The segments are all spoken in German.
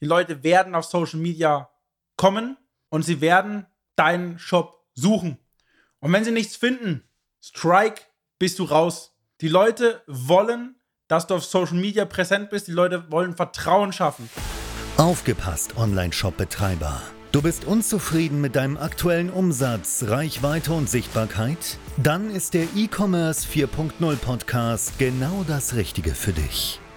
Die Leute werden auf Social Media kommen und sie werden deinen Shop suchen. Und wenn sie nichts finden, Strike, bist du raus. Die Leute wollen, dass du auf Social Media präsent bist. Die Leute wollen Vertrauen schaffen. Aufgepasst, Online-Shop-Betreiber. Du bist unzufrieden mit deinem aktuellen Umsatz, Reichweite und Sichtbarkeit? Dann ist der E-Commerce 4.0 Podcast genau das Richtige für dich.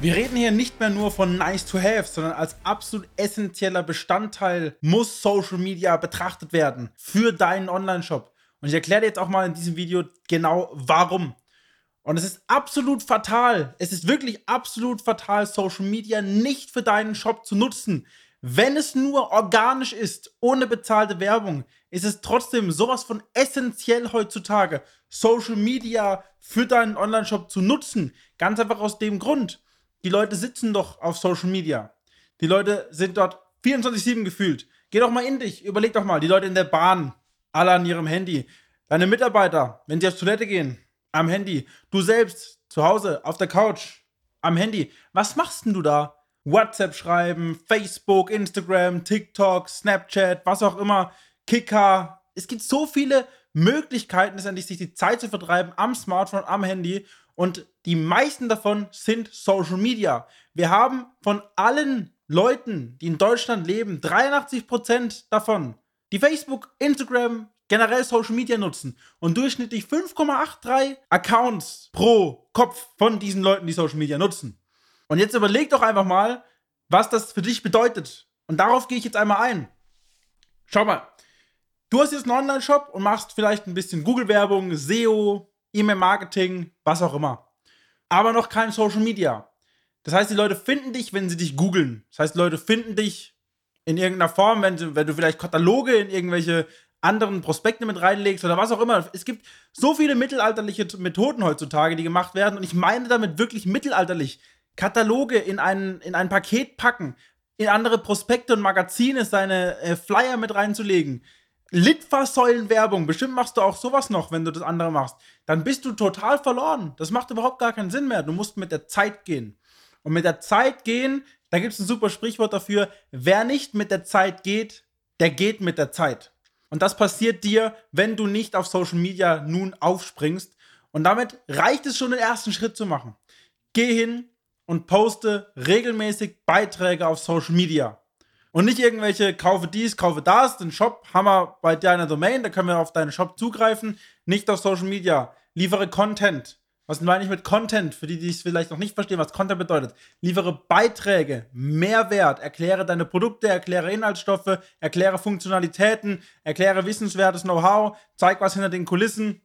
Wir reden hier nicht mehr nur von nice to have, sondern als absolut essentieller Bestandteil muss Social Media betrachtet werden für deinen Online-Shop. Und ich erkläre dir jetzt auch mal in diesem Video genau warum. Und es ist absolut fatal, es ist wirklich absolut fatal, Social Media nicht für deinen Shop zu nutzen. Wenn es nur organisch ist, ohne bezahlte Werbung, ist es trotzdem sowas von essentiell heutzutage, Social Media für deinen Online-Shop zu nutzen. Ganz einfach aus dem Grund, die Leute sitzen doch auf Social Media. Die Leute sind dort 24-7 gefühlt. Geh doch mal in dich, überleg doch mal, die Leute in der Bahn, alle an ihrem Handy. Deine Mitarbeiter, wenn sie auf Toilette gehen, am Handy. Du selbst, zu Hause, auf der Couch, am Handy. Was machst denn du da? WhatsApp schreiben, Facebook, Instagram, TikTok, Snapchat, was auch immer, Kicker. Es gibt so viele Möglichkeiten, letztendlich sich die Zeit zu vertreiben am Smartphone, am Handy. Und die meisten davon sind Social Media. Wir haben von allen Leuten, die in Deutschland leben, 83% davon, die Facebook, Instagram, generell Social Media nutzen und durchschnittlich 5,83 Accounts pro Kopf von diesen Leuten, die Social Media nutzen. Und jetzt überleg doch einfach mal, was das für dich bedeutet. Und darauf gehe ich jetzt einmal ein. Schau mal, du hast jetzt einen Online-Shop und machst vielleicht ein bisschen Google-Werbung, SEO, E-Mail-Marketing, was auch immer. Aber noch kein Social Media. Das heißt, die Leute finden dich, wenn sie dich googeln. Das heißt, die Leute finden dich in irgendeiner Form, wenn du, wenn du vielleicht Kataloge in irgendwelche anderen Prospekte mit reinlegst oder was auch immer. Es gibt so viele mittelalterliche Methoden heutzutage, die gemacht werden. Und ich meine damit wirklich mittelalterlich. Kataloge in ein, in ein Paket packen, in andere Prospekte und Magazine seine äh, Flyer mit reinzulegen, Litfaßsäulenwerbung, bestimmt machst du auch sowas noch, wenn du das andere machst, dann bist du total verloren. Das macht überhaupt gar keinen Sinn mehr. Du musst mit der Zeit gehen. Und mit der Zeit gehen, da gibt es ein super Sprichwort dafür, wer nicht mit der Zeit geht, der geht mit der Zeit. Und das passiert dir, wenn du nicht auf Social Media nun aufspringst. Und damit reicht es schon, den ersten Schritt zu machen. Geh hin und poste regelmäßig Beiträge auf Social Media. Und nicht irgendwelche kaufe dies, kaufe das, den Shop haben wir bei deiner Domain, da können wir auf deinen Shop zugreifen, nicht auf Social Media. Liefere Content. Was meine ich mit Content? Für die, die es vielleicht noch nicht verstehen, was Content bedeutet. Liefere Beiträge, Mehrwert, erkläre deine Produkte, erkläre Inhaltsstoffe, erkläre Funktionalitäten, erkläre wissenswertes Know-how, zeig was hinter den Kulissen.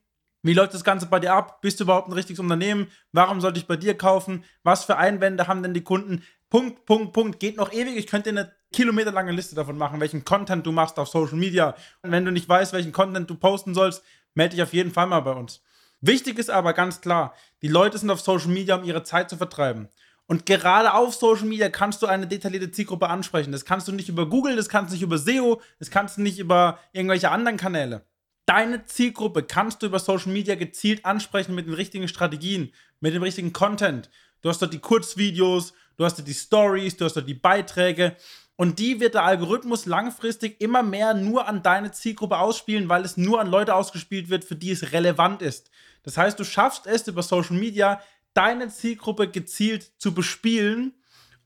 Wie läuft das Ganze bei dir ab? Bist du überhaupt ein richtiges Unternehmen? Warum sollte ich bei dir kaufen? Was für Einwände haben denn die Kunden? Punkt, Punkt, Punkt. Geht noch ewig. Ich könnte eine kilometerlange Liste davon machen, welchen Content du machst auf Social Media. Und wenn du nicht weißt, welchen Content du posten sollst, melde dich auf jeden Fall mal bei uns. Wichtig ist aber ganz klar, die Leute sind auf Social Media, um ihre Zeit zu vertreiben. Und gerade auf Social Media kannst du eine detaillierte Zielgruppe ansprechen. Das kannst du nicht über Google, das kannst du nicht über SEO, das kannst du nicht über irgendwelche anderen Kanäle. Deine Zielgruppe kannst du über Social Media gezielt ansprechen mit den richtigen Strategien, mit dem richtigen Content. Du hast dort die Kurzvideos, du hast die Stories, du hast die Beiträge und die wird der Algorithmus langfristig immer mehr nur an deine Zielgruppe ausspielen, weil es nur an Leute ausgespielt wird, für die es relevant ist. Das heißt, du schaffst es über Social Media, deine Zielgruppe gezielt zu bespielen,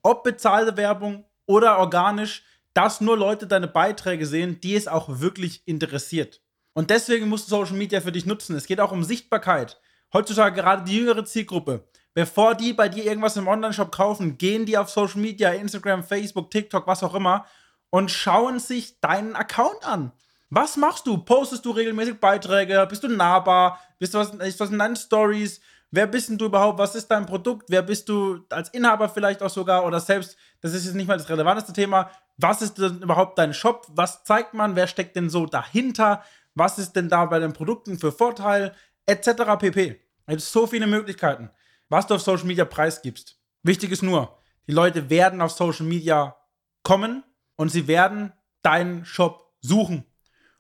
ob bezahlte Werbung oder organisch, dass nur Leute deine Beiträge sehen, die es auch wirklich interessiert. Und deswegen musst du Social Media für dich nutzen. Es geht auch um Sichtbarkeit. Heutzutage gerade die jüngere Zielgruppe Bevor die bei dir irgendwas im Onlineshop kaufen, gehen die auf Social Media, Instagram, Facebook, TikTok, was auch immer und schauen sich deinen Account an. Was machst du? Postest du regelmäßig Beiträge? Bist du nahbar? Bist du was, ist was in deinen Stories? wer bist denn du überhaupt, was ist dein Produkt, wer bist du als Inhaber vielleicht auch sogar oder selbst, das ist jetzt nicht mal das relevanteste Thema, was ist denn überhaupt dein Shop, was zeigt man, wer steckt denn so dahinter, was ist denn da bei den Produkten für Vorteil, etc. pp. Es gibt so viele Möglichkeiten, was du auf Social Media preisgibst. Wichtig ist nur, die Leute werden auf Social Media kommen und sie werden deinen Shop suchen.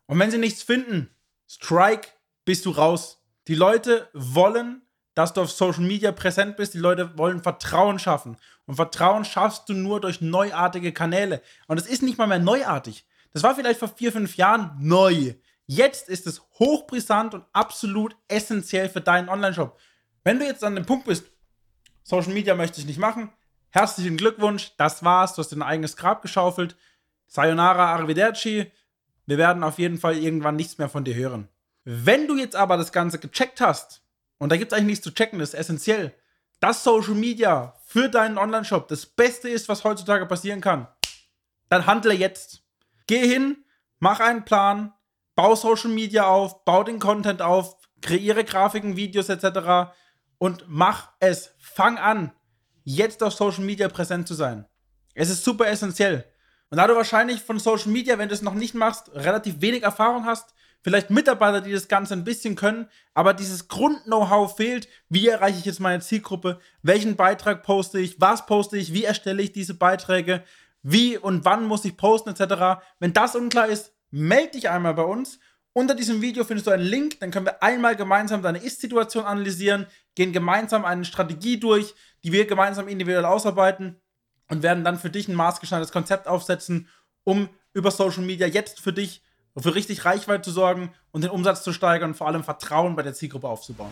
Und wenn sie nichts finden, Strike, bist du raus. Die Leute wollen, dass du auf Social Media präsent bist. Die Leute wollen Vertrauen schaffen. Und Vertrauen schaffst du nur durch neuartige Kanäle. Und es ist nicht mal mehr neuartig. Das war vielleicht vor vier, fünf Jahren neu. Jetzt ist es hochbrisant und absolut essentiell für deinen Online-Shop. Wenn du jetzt an dem Punkt bist, Social Media möchte ich nicht machen, herzlichen Glückwunsch, das war's, du hast dein eigenes Grab geschaufelt. Sayonara, Arrivederci. Wir werden auf jeden Fall irgendwann nichts mehr von dir hören. Wenn du jetzt aber das Ganze gecheckt hast, und da gibt es eigentlich nichts zu checken, das ist essentiell, dass Social Media für deinen Online-Shop das Beste ist, was heutzutage passieren kann, dann handle jetzt. Geh hin, mach einen Plan, bau Social Media auf, bau den Content auf, kreiere Grafiken, Videos etc. und mach es. Fang an, jetzt auf Social Media präsent zu sein. Es ist super essentiell. Und da du wahrscheinlich von Social Media, wenn du es noch nicht machst, relativ wenig Erfahrung hast, vielleicht Mitarbeiter, die das Ganze ein bisschen können, aber dieses Grund-Know-how fehlt, wie erreiche ich jetzt meine Zielgruppe, welchen Beitrag poste ich, was poste ich, wie erstelle ich diese Beiträge, wie und wann muss ich posten etc. Wenn das unklar ist, melde dich einmal bei uns. Unter diesem Video findest du einen Link, dann können wir einmal gemeinsam deine Ist-Situation analysieren, gehen gemeinsam eine Strategie durch, die wir gemeinsam individuell ausarbeiten und werden dann für dich ein maßgeschneidertes Konzept aufsetzen, um über Social Media jetzt für dich für richtig Reichweite zu sorgen und den Umsatz zu steigern und vor allem Vertrauen bei der Zielgruppe aufzubauen.